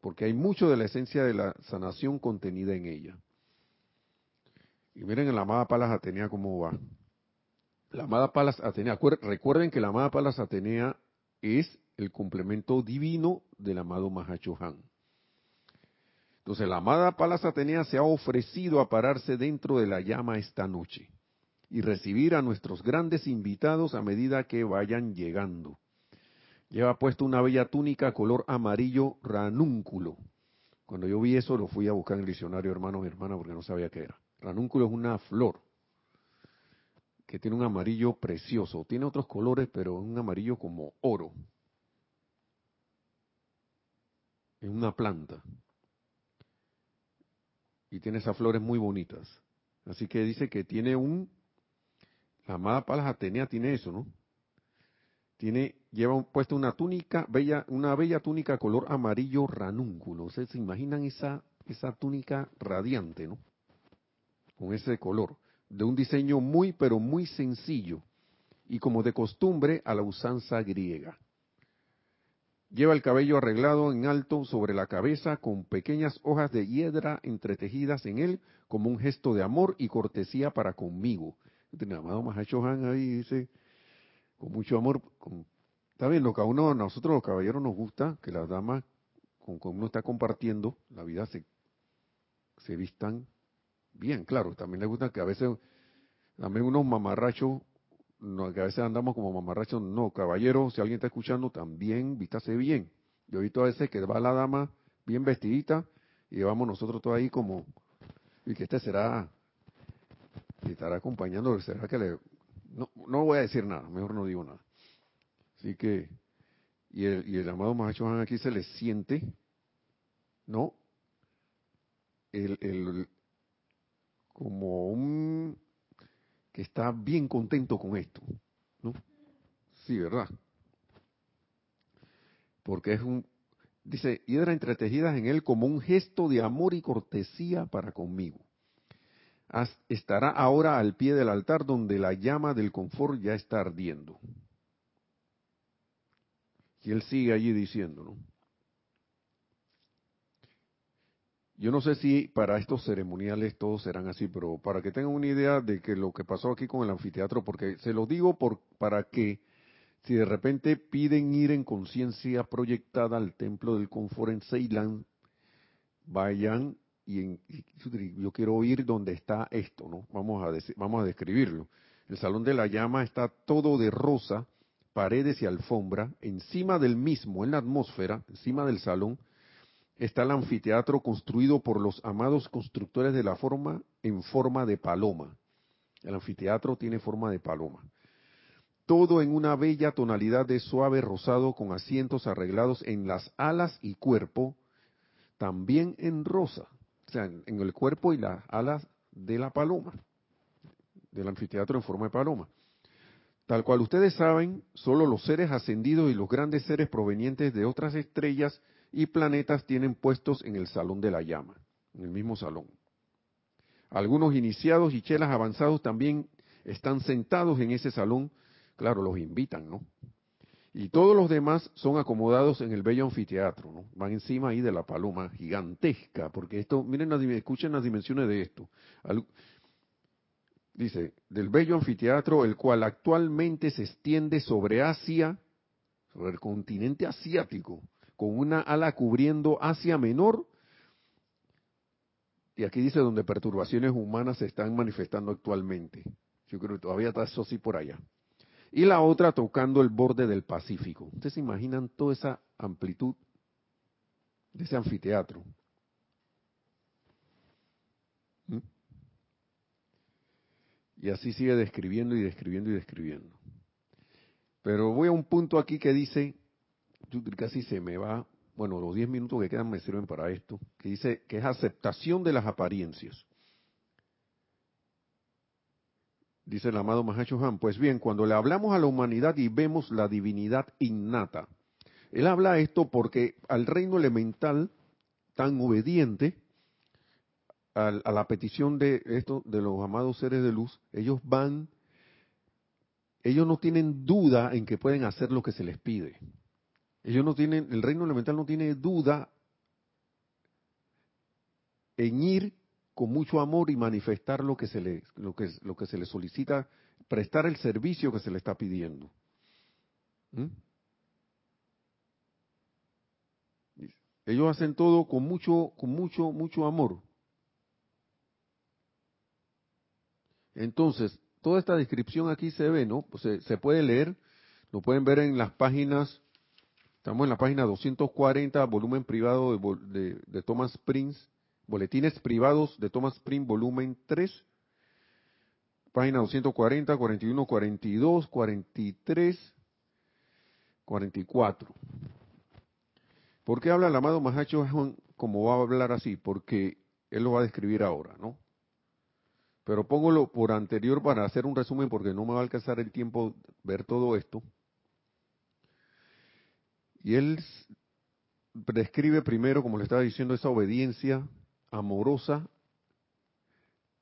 Porque hay mucho de la esencia de la sanación contenida en ella. Y miren en la amada Palas Atenea cómo va. La amada Palas Atenea, recuerden que la amada Palas Atenea es el complemento divino del amado Mahachohan. Entonces la amada Palas Atenea se ha ofrecido a pararse dentro de la llama esta noche y recibir a nuestros grandes invitados a medida que vayan llegando. Lleva puesto una bella túnica color amarillo ranúnculo. Cuando yo vi eso lo fui a buscar en el diccionario, hermanos y hermanas, porque no sabía qué era. Ranúnculo es una flor que tiene un amarillo precioso. Tiene otros colores, pero es un amarillo como oro. Es una planta. Y tiene esas flores muy bonitas. Así que dice que tiene un... La amada Palas Atenea tiene eso, ¿no? Tiene, lleva puesta una túnica, bella, una bella túnica color amarillo ranúnculo. ¿Ustedes se imaginan esa, esa túnica radiante, ¿no? con ese color, de un diseño muy pero muy sencillo y como de costumbre a la usanza griega. Lleva el cabello arreglado en alto sobre la cabeza con pequeñas hojas de hiedra entretejidas en él como un gesto de amor y cortesía para conmigo. El amado Mahacho ahí dice, con mucho amor, con Está bien, lo que a uno, a nosotros los caballeros nos gusta que las damas con que uno está compartiendo la vida se, se vistan bien, claro. También les gusta que a veces, también unos mamarrachos, no, que a veces andamos como mamarrachos, no, caballero, si alguien está escuchando, también vístase bien. Yo he visto a veces que va la dama bien vestidita y vamos nosotros todos ahí como, y que este será, estará acompañando, será que le, no, no voy a decir nada, mejor no digo nada. Así que, y el, y el amado Mahacho aquí se le siente, ¿no? El, el, como un que está bien contento con esto, ¿no? Sí, ¿verdad? Porque es un, dice, hiedra entretejidas en él como un gesto de amor y cortesía para conmigo. estará ahora al pie del altar donde la llama del confort ya está ardiendo. Y él sigue allí diciendo, ¿no? Yo no sé si para estos ceremoniales todos serán así, pero para que tengan una idea de que lo que pasó aquí con el anfiteatro, porque se lo digo por, para que si de repente piden ir en conciencia proyectada al templo del confort en Ceilán, vayan y, en, yo quiero ir donde está esto, ¿no? Vamos a, vamos a describirlo. El salón de la llama está todo de rosa, paredes y alfombra, encima del mismo, en la atmósfera, encima del salón, está el anfiteatro construido por los amados constructores de la forma en forma de paloma. El anfiteatro tiene forma de paloma. Todo en una bella tonalidad de suave rosado con asientos arreglados en las alas y cuerpo, también en rosa, o sea, en el cuerpo y las alas de la paloma, del anfiteatro en forma de paloma. Tal cual ustedes saben, solo los seres ascendidos y los grandes seres provenientes de otras estrellas y planetas tienen puestos en el salón de la llama, en el mismo salón. Algunos iniciados y chelas avanzados también están sentados en ese salón, claro, los invitan, ¿no? Y todos los demás son acomodados en el bello anfiteatro, ¿no? Van encima ahí de la paloma gigantesca, porque esto, miren, escuchen las dimensiones de esto dice, del bello anfiteatro, el cual actualmente se extiende sobre Asia, sobre el continente asiático, con una ala cubriendo Asia Menor, y aquí dice donde perturbaciones humanas se están manifestando actualmente. Yo creo que todavía está eso sí por allá. Y la otra tocando el borde del Pacífico. ¿Ustedes se imaginan toda esa amplitud de ese anfiteatro? ¿Mm? Y así sigue describiendo y describiendo y describiendo. Pero voy a un punto aquí que dice, casi se me va, bueno, los 10 minutos que quedan me sirven para esto, que dice que es aceptación de las apariencias. Dice el amado Mahacho Han, pues bien, cuando le hablamos a la humanidad y vemos la divinidad innata, él habla esto porque al reino elemental tan obediente, a, la petición de esto, de los amados seres de luz, ellos van, ellos no tienen duda en que pueden hacer lo que se les pide. Ellos no tienen, el reino elemental no tiene duda en ir con mucho amor y manifestar lo que se le, lo que, lo que se le solicita, prestar el servicio que se le está pidiendo. ¿Mm? Ellos hacen todo con mucho, con mucho, mucho amor. Entonces, toda esta descripción aquí se ve, ¿no? Pues se, puede leer, lo pueden ver en las páginas, estamos en la página 240, volumen privado de, Thomas Prince, boletines privados de Thomas Prince, volumen 3, página 240, 41, 42, 43, 44. ¿Por qué habla el amado Mahacho como va a hablar así? Porque él lo va a describir ahora, ¿no? Pero póngolo por anterior para hacer un resumen porque no me va a alcanzar el tiempo ver todo esto. Y él describe primero, como le estaba diciendo, esa obediencia amorosa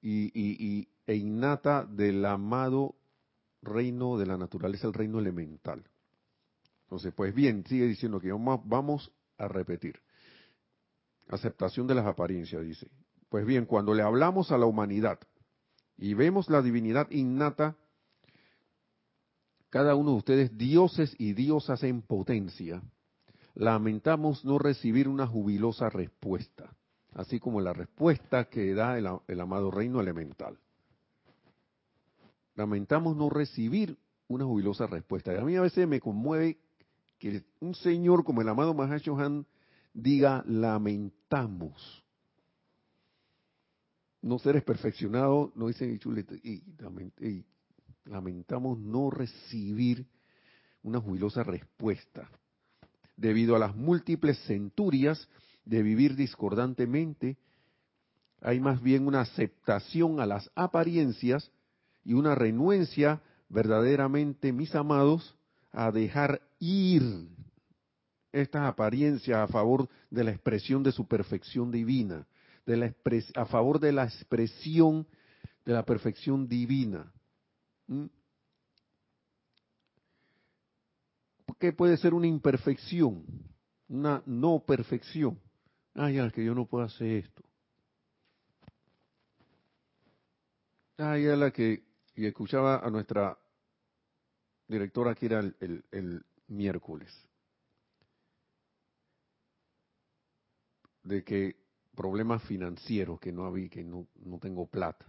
y, e innata del amado reino de la naturaleza, el reino elemental. Entonces, pues bien, sigue diciendo que vamos a repetir. Aceptación de las apariencias, dice. Pues bien, cuando le hablamos a la humanidad y vemos la divinidad innata cada uno de ustedes dioses y diosas en potencia, lamentamos no recibir una jubilosa respuesta, así como la respuesta que da el, amado reino elemental. Lamentamos no recibir una jubilosa respuesta. Y a mí a veces me conmueve que un señor como el amado Mahashohan diga lamentamos. No seres perfeccionados, no dice y, y lamentamos no recibir una jubilosa respuesta debido a las múltiples centurias de vivir discordantemente, hay más bien una aceptación a las apariencias y una renuencia verdaderamente, mis amados, a dejar ir estas apariencias a favor de la expresión de su perfección divina, de la a favor de la expresión de la perfección divina. ¿Qué puede ser una imperfección? Una no perfección. Ah, ya, que yo no puedo hacer esto. Ah, ya la que y escuchaba a nuestra directora que era el, miércoles. De que problemas financieros, que no había, que no, no tengo plata.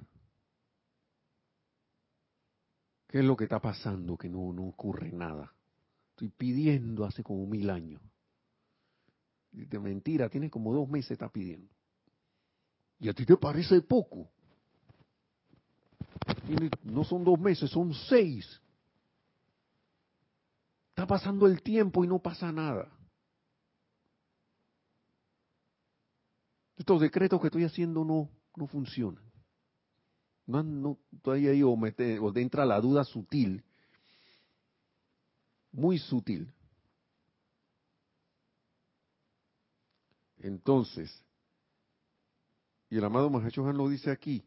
¿Qué es lo que está pasando? Que no, no ocurre nada. Estoy pidiendo hace como mil años. De mentira, tiene como dos meses está pidiendo. Y a ti te parece poco. no son dos meses, son seis. Está pasando el tiempo y no pasa nada. Estos decretos que estoy haciendo no, no funcionan. No, no, todavía ahí o, o entra la duda sutil, muy sutil. Entonces, y el amado Mahachohan lo dice aquí,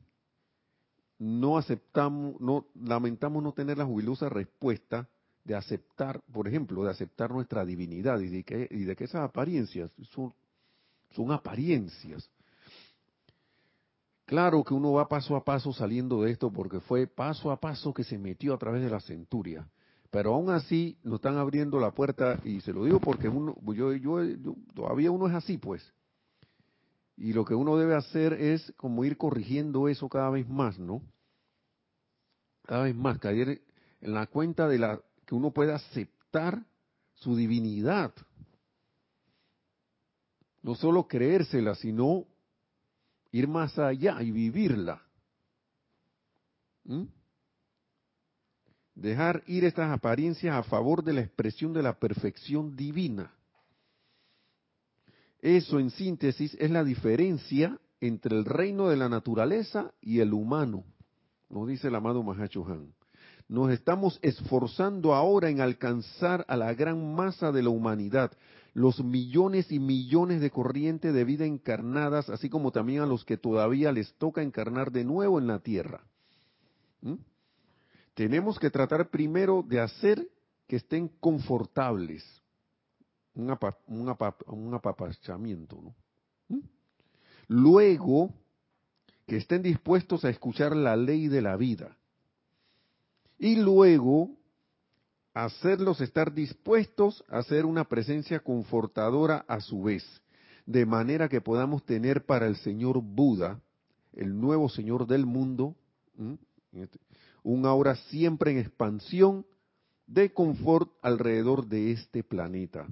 no aceptamos, no lamentamos no tener la jubilosa respuesta de aceptar, por ejemplo, de aceptar nuestra divinidad y de que, y de que esas apariencias son, son apariencias. Claro que uno va paso a paso saliendo de esto porque fue paso a paso que se metió a través de la centuria. Pero aún así nos están abriendo la puerta y se lo digo porque uno, yo, yo, todavía uno es así pues. Y lo que uno debe hacer es como ir corrigiendo eso cada vez más, ¿no? Cada vez más, caer en la cuenta de la que uno puede aceptar su divinidad. No solo creérsela, sino ir más allá y vivirla. ¿Mm? Dejar ir estas apariencias a favor de la expresión de la perfección divina. Eso, en síntesis, es la diferencia entre el reino de la naturaleza y el humano, nos dice el amado Mahachohan. Nos estamos esforzando ahora en alcanzar a la gran masa de la humanidad, los millones y millones de corrientes de vida encarnadas, así como también a los que todavía les toca encarnar de nuevo en la tierra. ¿Mm? Tenemos que tratar primero de hacer que estén confortables, un, apapachamiento, ¿no? ¿Mm? Luego, que estén dispuestos a escuchar la ley de la vida. Y luego, hacerlos estar dispuestos a ser una presencia confortadora a su vez, de manera que podamos tener para el Señor Buda, el nuevo Señor del mundo, este, un aura siempre en expansión de confort alrededor de este planeta,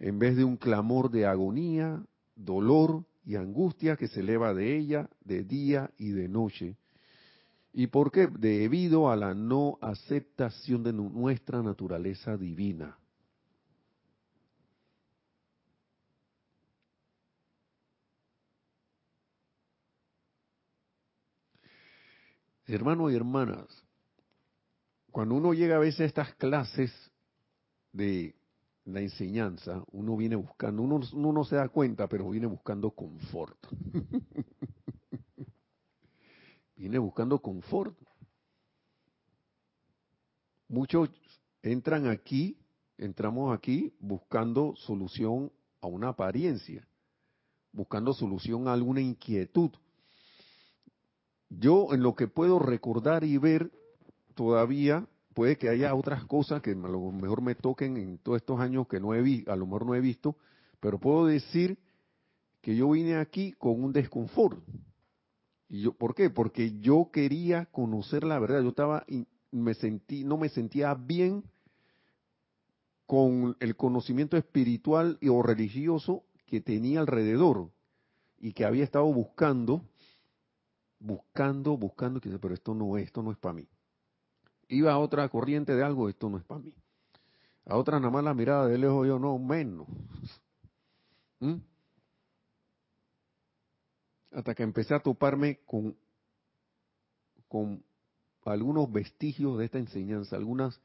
en vez de un clamor de agonía, dolor y angustia que se eleva de ella de día y de noche, ¿Y por qué? Debido a la no aceptación de nuestra naturaleza divina. Hermanos y hermanas, cuando uno llega a veces a estas clases de la enseñanza, uno viene buscando, uno, no se da cuenta, pero viene buscando confort. *laughs* viene buscando confort. Muchos entran aquí, entramos aquí buscando solución a una apariencia, buscando solución a alguna inquietud. Yo en lo que puedo recordar y ver todavía puede que haya otras cosas que a lo mejor me toquen en todos estos años que no he visto, a lo mejor no he visto, pero puedo decir que yo vine aquí con un desconfort. ¿Y yo, ¿Por qué? Porque yo quería conocer la verdad. Yo estaba, me sentí, no me sentía bien con el conocimiento espiritual y o religioso que tenía alrededor y que había estado buscando, buscando, buscando, pero esto no es, esto no es para mí. Iba a otra corriente de algo, esto no es para mí. A otra nada más la mirada de lejos, yo no, menos. ¿Mm? Hasta que empecé a toparme con, con algunos vestigios de esta enseñanza, algunas,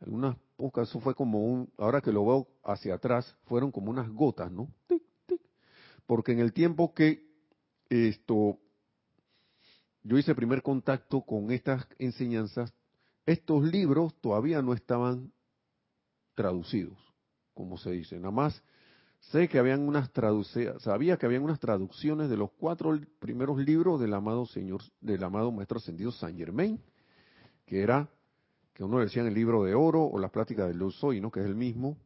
algunas pocas, eso fue como un, ahora que lo veo hacia atrás, fueron como unas gotas, ¿no? Porque en el tiempo que esto, yo hice primer contacto con estas enseñanzas, estos libros todavía no estaban traducidos, como se dice. Nada más sé que habían unas traducciones, sabía que habían unas traducciones de los cuatro primeros libros del amado Señor, del amado Maestro Ascendido San Germain, que era, que uno decía en el libro de oro o las pláticas del Luz Soy, ¿no? Que es el mismo.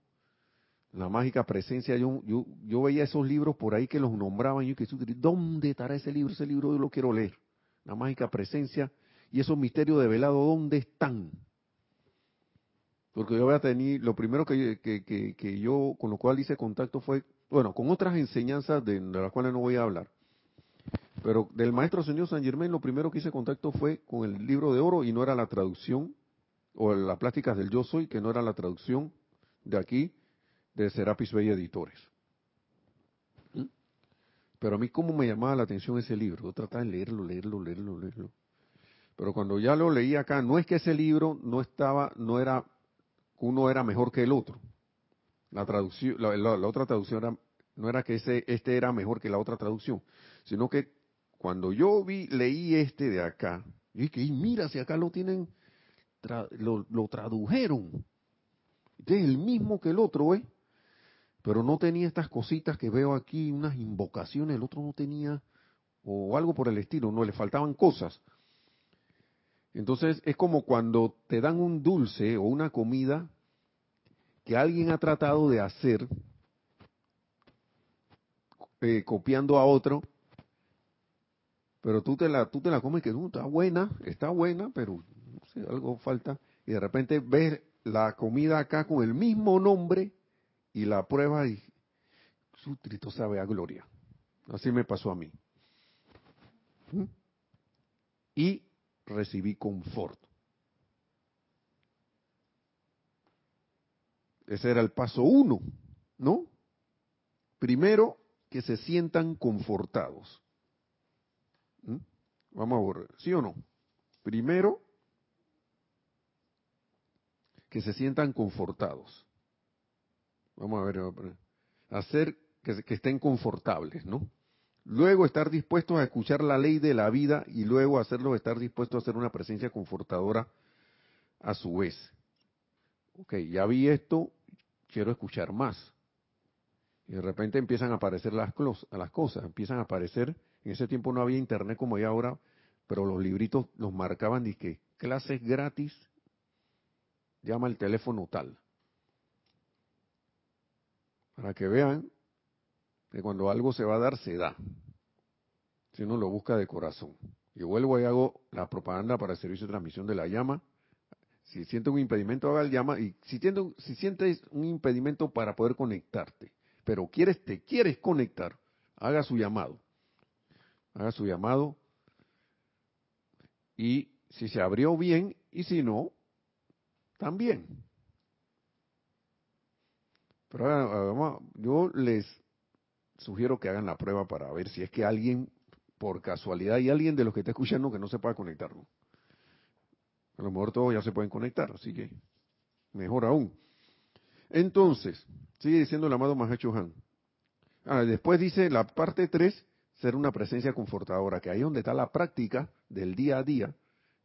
La mágica presencia, yo, yo, yo veía esos libros por ahí que los nombraban, y yo que ¿dónde estará ese libro? Ese libro yo lo quiero leer. La mágica presencia y esos misterios de velado, ¿dónde están? Porque yo voy a tener, lo primero que, que, yo, con lo cual hice contacto fue, bueno, con otras enseñanzas de, las cuales no voy a hablar. Pero del maestro señor San Germán, lo primero que hice contacto fue con el libro de oro y no era la traducción, o las plásticas del yo soy, que no era la traducción de aquí, de Serapis Bay Editores. ¿Mm? Pero a mí cómo me llamaba la atención ese libro, yo trataba de leerlo, leerlo, leerlo, leerlo. Pero cuando ya lo leí acá, no es que ese libro no estaba, no era, uno era mejor que el otro. La traducción, la, otra traducción era, no era que ese, este era mejor que la otra traducción, sino que cuando yo vi, leí este de acá, y que mira, si acá lo tienen, lo, lo, tradujeron. Este es el mismo que el otro, ¿eh? Pero no tenía estas cositas que veo aquí, unas invocaciones, el otro no tenía, o algo por el estilo, no, le faltaban cosas. Entonces es como cuando te dan un dulce o una comida que alguien ha tratado de hacer eh, copiando a otro, pero tú te la tú te la comes que no, está buena, está buena, pero no sé, algo falta y de repente ves la comida acá con el mismo nombre y la prueba y su trito sabe a gloria. Así me pasó a mí. ¿Mm? Y recibí confort. Ese era el paso uno, ¿no? Primero, que se sientan confortados. ¿Mm? Vamos a ver, ¿sí o no? Primero, que se sientan confortados. Vamos a ver, hacer que, estén confortables, ¿no? Luego estar dispuestos a escuchar la ley de la vida y luego hacerlo estar dispuestos a hacer una presencia confortadora a su vez. Ok, ya vi esto, quiero escuchar más. Y de repente empiezan a aparecer las, las cosas, empiezan a aparecer, en ese tiempo no había internet como hay ahora, pero los libritos los marcaban y que clases gratis, llama el teléfono tal. Para que vean que cuando algo se va a dar, se da. Si uno lo busca de corazón. Yo vuelvo y hago la propaganda para el servicio de transmisión de la llama. Si siente un impedimento, haga el llama. Y si, si sientes un impedimento para poder conectarte, pero quieres, te quieres conectar, haga su llamado. Haga su llamado. Y si se abrió bien, y si no, también. Pero yo les sugiero que hagan la prueba para ver si es que alguien, por casualidad, hay alguien de los que está escuchando que no se pueda conectar. A lo mejor todos ya se pueden conectar, así que mejor aún. Entonces, sigue diciendo el amado Mahacho Han. Ah, después dice la parte 3, ser una presencia confortadora, que ahí es donde está la práctica del día a día.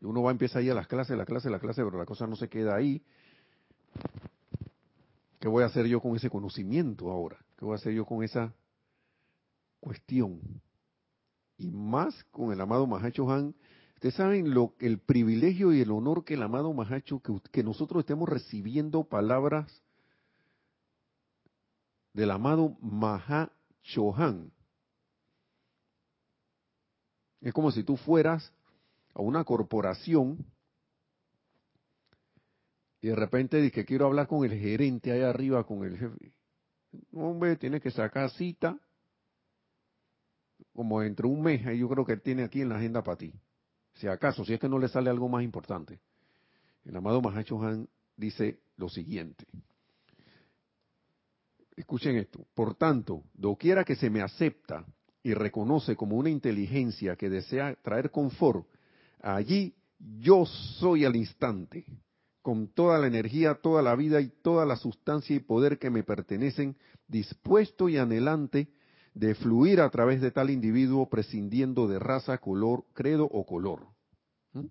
Uno va a empezar ahí a las clases, la clase, la clase, pero la cosa no se queda ahí. ¿Qué voy a hacer yo con ese conocimiento ahora? ¿Qué voy a hacer yo con esa cuestión. Y más con el amado Mahacho Han, Ustedes saben lo, el privilegio y el honor que el amado Mahacho, que, que nosotros estemos recibiendo palabras del amado Mahachohan. Es como si tú fueras a una corporación y de repente dices que quiero hablar con el gerente allá arriba, con el jefe. Hombre, tiene que sacar cita como entre un mes, y yo creo que tiene aquí en la agenda para ti. Si acaso, si es que no le sale algo más importante. El amado Mahacho Han dice lo siguiente. Escuchen esto. Por tanto, doquiera que se me acepta y reconoce como una inteligencia que desea traer confort, allí yo soy al instante, con toda la energía, toda la vida y toda la sustancia y poder que me pertenecen, dispuesto y anhelante de fluir a través de tal individuo prescindiendo de raza, color, credo o color. ¿Mm?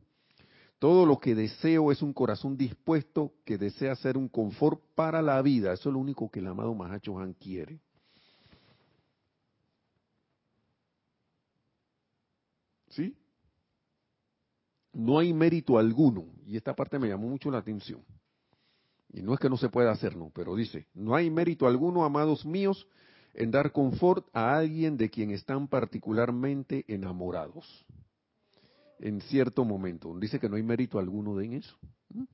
Todo lo que deseo es un corazón dispuesto que desea ser un confort para la vida. Eso es lo único que el amado Mahacho Han quiere. ¿Sí? No hay mérito alguno, y esta parte me llamó mucho la atención. Y no es que no se pueda hacer, no, pero dice, no hay mérito alguno, amados míos, en dar confort a alguien de quien están particularmente enamorados en cierto momento. Dice que no hay mérito alguno en eso. ¿Mm?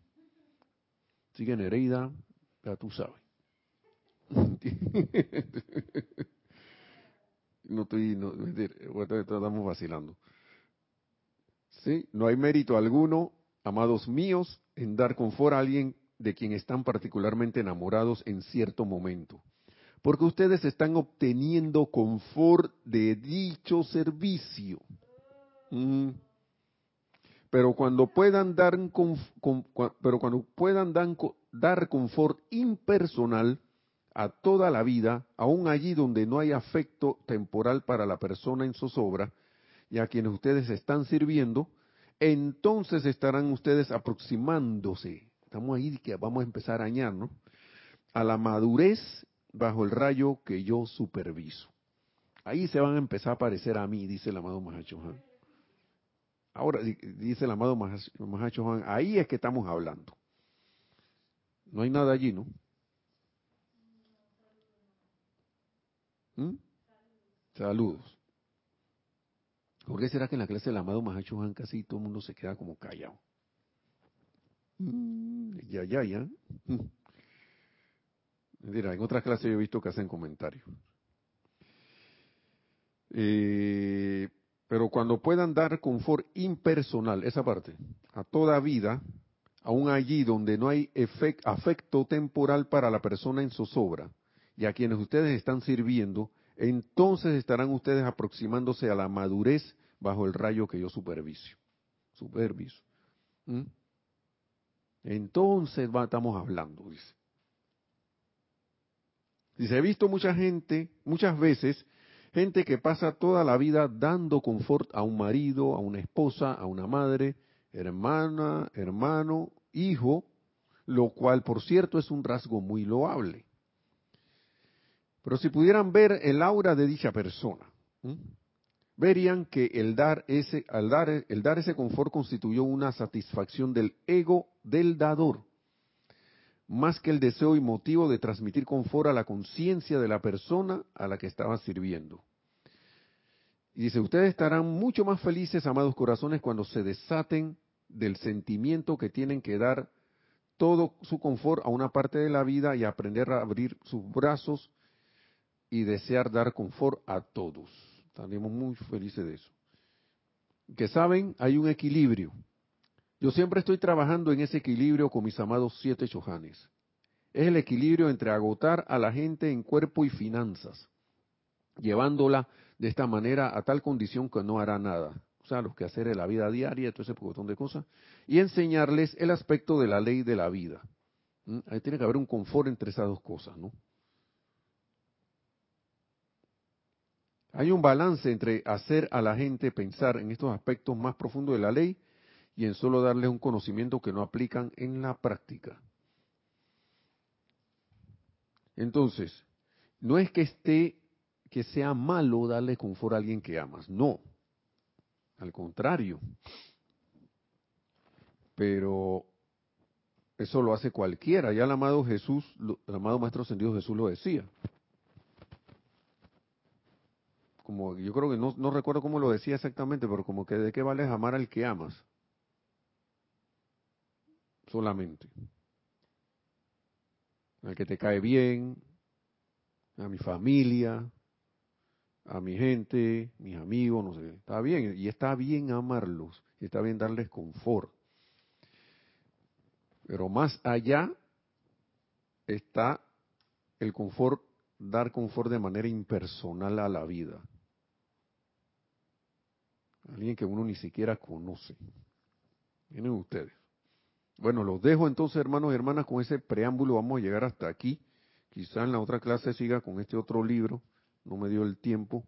Sigue Nereida, ya tú sabes. *laughs* no estoy, no, estamos vacilando. Sí, no hay mérito alguno, amados míos, en dar confort a alguien de quien están particularmente enamorados en cierto momento porque ustedes están obteniendo confort de dicho servicio. Mm. Pero cuando puedan dar, dar, dar confort impersonal a toda la vida, aun allí donde no hay afecto temporal para la persona en zozobra y a quienes ustedes están sirviendo, entonces estarán ustedes aproximándose. Estamos ahí que vamos a empezar a añar, ¿no? A la madurez bajo el rayo que yo superviso. Ahí se van a empezar a parecer a mí, dice el amado Mahachohan. Ahora, dice el amado Mahachohan, ahí es que estamos hablando. No hay nada allí, ¿no? ¿Mm? Saludos. ¿Por qué será que en la clase del amado Mahachohan casi todo el mundo se queda como callado? Mm, ya, ya, ya. Mira, en otras clases yo he visto que hacen comentarios. Eh, pero cuando puedan dar confort impersonal, esa parte, a toda vida, aún allí donde no hay afecto temporal para la persona en zozobra y a quienes ustedes están sirviendo, entonces estarán ustedes aproximándose a la madurez bajo el rayo que yo superviso. Superviso. ¿Mm? Entonces estamos hablando, dice. Dice, he visto mucha gente, muchas veces, gente que pasa toda la vida dando confort a un marido, a una esposa, a una madre, hermana, hermano, hijo, lo cual, por cierto, es un rasgo muy loable. Pero si pudieran ver el aura de dicha persona, verían que el dar ese, al dar, el dar ese confort constituyó una satisfacción del ego del dador más que el deseo y motivo de transmitir confort a la conciencia de la persona a la que estaba sirviendo. Y dice, ustedes estarán mucho más felices, amados corazones, cuando se desaten del sentimiento que tienen que dar todo su confort a una parte de la vida y aprender a abrir sus brazos y desear dar confort a todos. Estaremos muy felices de eso. Que saben, hay un equilibrio yo siempre estoy trabajando en ese equilibrio con mis amados siete chojanes. Es el equilibrio entre agotar a la gente en cuerpo y finanzas, llevándola de esta manera a tal condición que no hará nada. O sea, los que hacer en la vida diaria, todo ese montón de cosas. Y enseñarles el aspecto de la ley de la vida. ¿Mm? Ahí tiene que haber un confort entre esas dos cosas, ¿no? Hay un balance entre hacer a la gente pensar en estos aspectos más profundos de la ley y en solo darles un conocimiento que no aplican en la práctica. Entonces, no es que esté, que sea malo darle confort a alguien que amas, no. Al contrario, pero eso lo hace cualquiera. Ya el amado Jesús, el amado Maestro Ascendido Jesús lo decía. Como yo creo que no, no recuerdo cómo lo decía exactamente, pero como que de qué vale amar al que amas. Solamente. Al que te cae bien, a mi familia, a mi gente, mis amigos, no sé. Está bien, y está bien amarlos, y está bien darles confort. Pero más allá está el confort, dar confort de manera impersonal a la vida. Alguien que uno ni siquiera conoce. Vienen ustedes. Bueno, los dejo entonces, hermanos y hermanas, con ese preámbulo. Vamos a llegar hasta aquí. Quizá en la otra clase siga con este otro libro. No me dio el tiempo.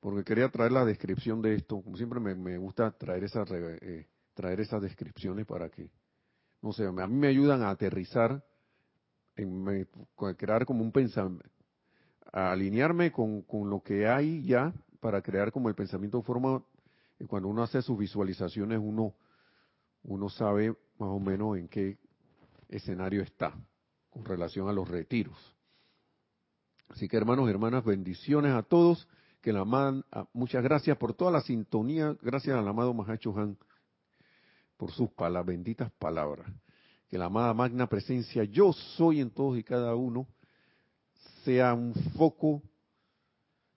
Porque quería traer la descripción de esto. Como siempre me, gusta traer, esas, eh, traer esas descripciones para que no sé, a mí me ayudan a aterrizar, en, crear como un pensamiento, alinearme con, lo que hay ya para crear como el pensamiento forma, y cuando uno hace sus visualizaciones uno, uno sabe más o menos en qué escenario está con relación a los retiros. Así que hermanos y hermanas, bendiciones a todos, que la aman, muchas gracias por toda la sintonía, gracias al amado Mahacho Han por sus benditas palabras. Que la amada magna presencia yo soy en todos y cada uno sea un foco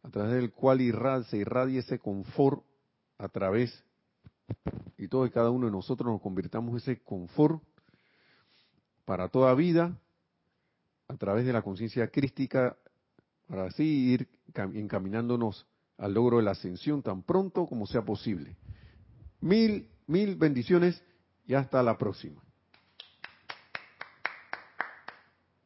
a través del cual se irradie ese confort a través y todos y cada uno de nosotros nos convirtamos ese confort para toda vida a través de la conciencia crística para así ir encaminándonos al logro de la ascensión tan pronto como sea posible. Mil Mil bendiciones y hasta la próxima.